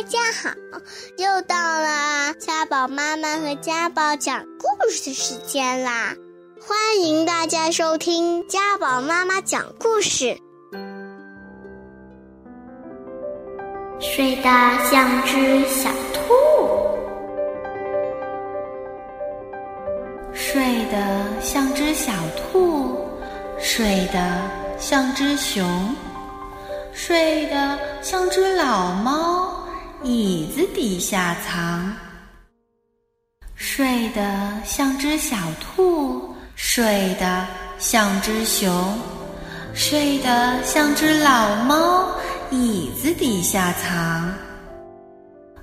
大家好，又到了家宝妈妈和家宝讲故事的时间啦！欢迎大家收听家宝妈妈讲故事。睡得像只小兔，睡得像只小兔，睡得像只熊，睡得像只老猫。椅子底下藏，睡得像只小兔，睡得像只熊，睡得像只老猫。椅子底下藏，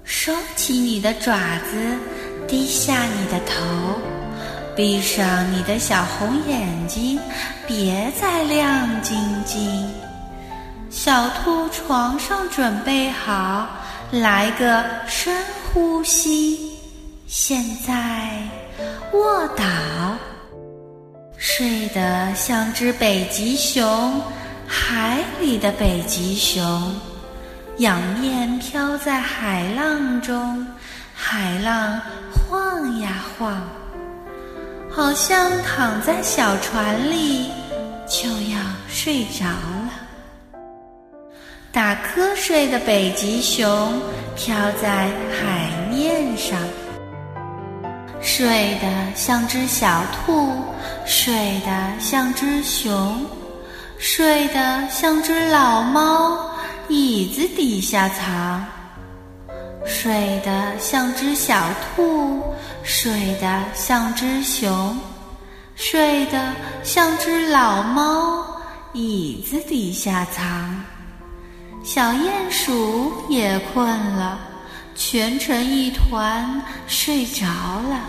收起你的爪子，低下你的头，闭上你的小红眼睛，别再亮晶晶。小兔床上准备好。来个深呼吸，现在卧倒，睡得像只北极熊，海里的北极熊，仰面飘在海浪中，海浪晃呀晃，好像躺在小船里，就要睡着。打瞌睡的北极熊飘在海面上，睡得像只小兔，睡得像只熊，睡得像只老猫，椅子底下藏。睡得像只小兔，睡得像只熊，睡得像只老猫，椅子底下藏。小鼹鼠也困了，蜷成一团睡着了。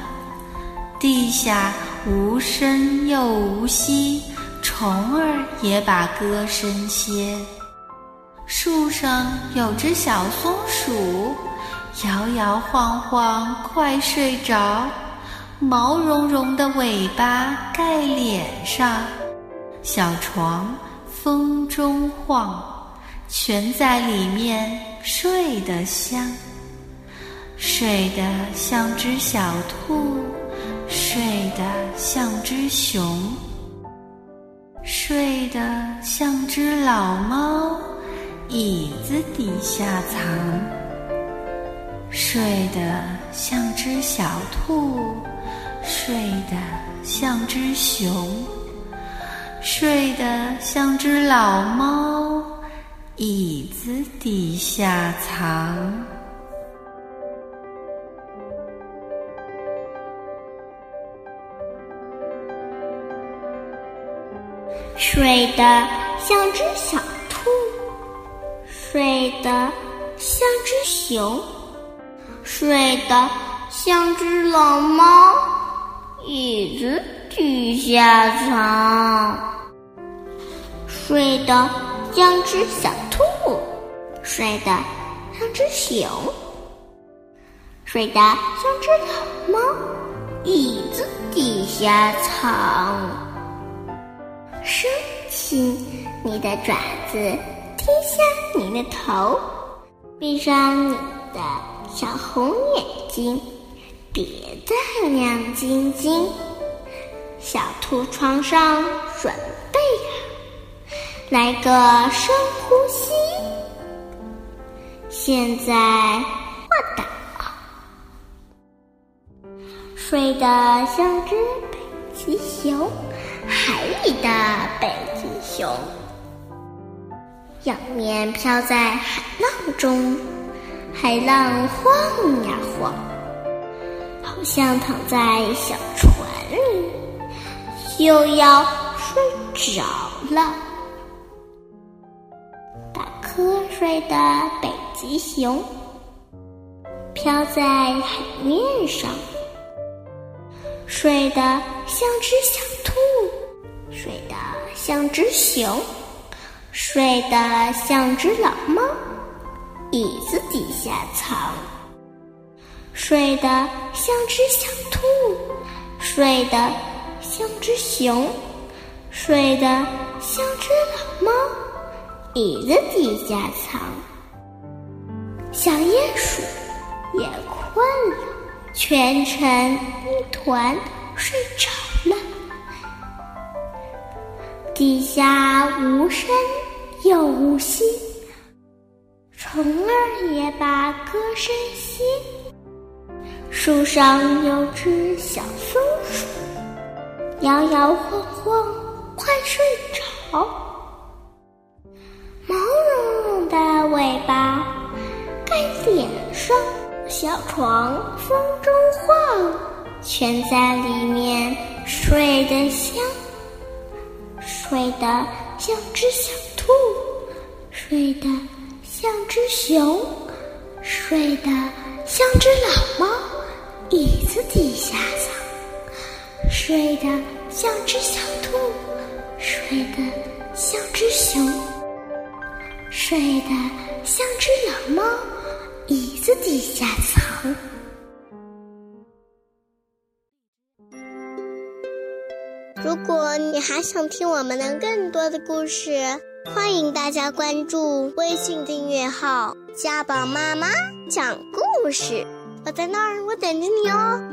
地下无声又无息，虫儿也把歌声歇。树上有只小松鼠，摇摇晃晃快睡着，毛茸茸的尾巴盖脸上，小床风中晃。全在里面睡得香，睡得像只小兔，睡得像只熊，睡得像只老猫，椅子底下藏，睡得像只小兔，睡得像只熊，睡得像只老猫。椅子底下藏，睡得像只小兔，睡得像只熊，睡得像只老猫，椅子底下藏，睡得像只小。睡得像只熊，睡得像只老猫，椅子底下藏。伸起你的爪子，低下你的头，闭上你的小红眼睛，别再亮晶晶。小兔床上准备好。来个深呼吸，现在卧倒，睡得像只北极熊，海里的北极熊，仰面飘在海浪中，海浪晃呀晃，好像躺在小船里，就要睡着了。瞌睡的北极熊飘在海面上，睡得像只小兔，睡得像只熊，睡得像只老猫，椅子底下藏。睡得像只小兔，睡得像只熊，睡得像只老猫。椅子底下藏，小鼹鼠也困了，蜷成一团睡着了。地下无声又无息，虫儿也把歌声歇。树上有只小松鼠，摇摇晃晃快睡着。毛茸茸的尾巴脸上，小床风中晃，蜷在里面睡得香，睡得像只小兔，睡得像只熊，睡得像只老猫。椅子底下藏，睡得像只小兔，睡得像只熊，睡得像只老猫。椅子底下藏。如果你还想听我们的更多的故事，欢迎大家关注微信订阅号“家宝妈妈讲故事”。我在那儿，我等着你哦。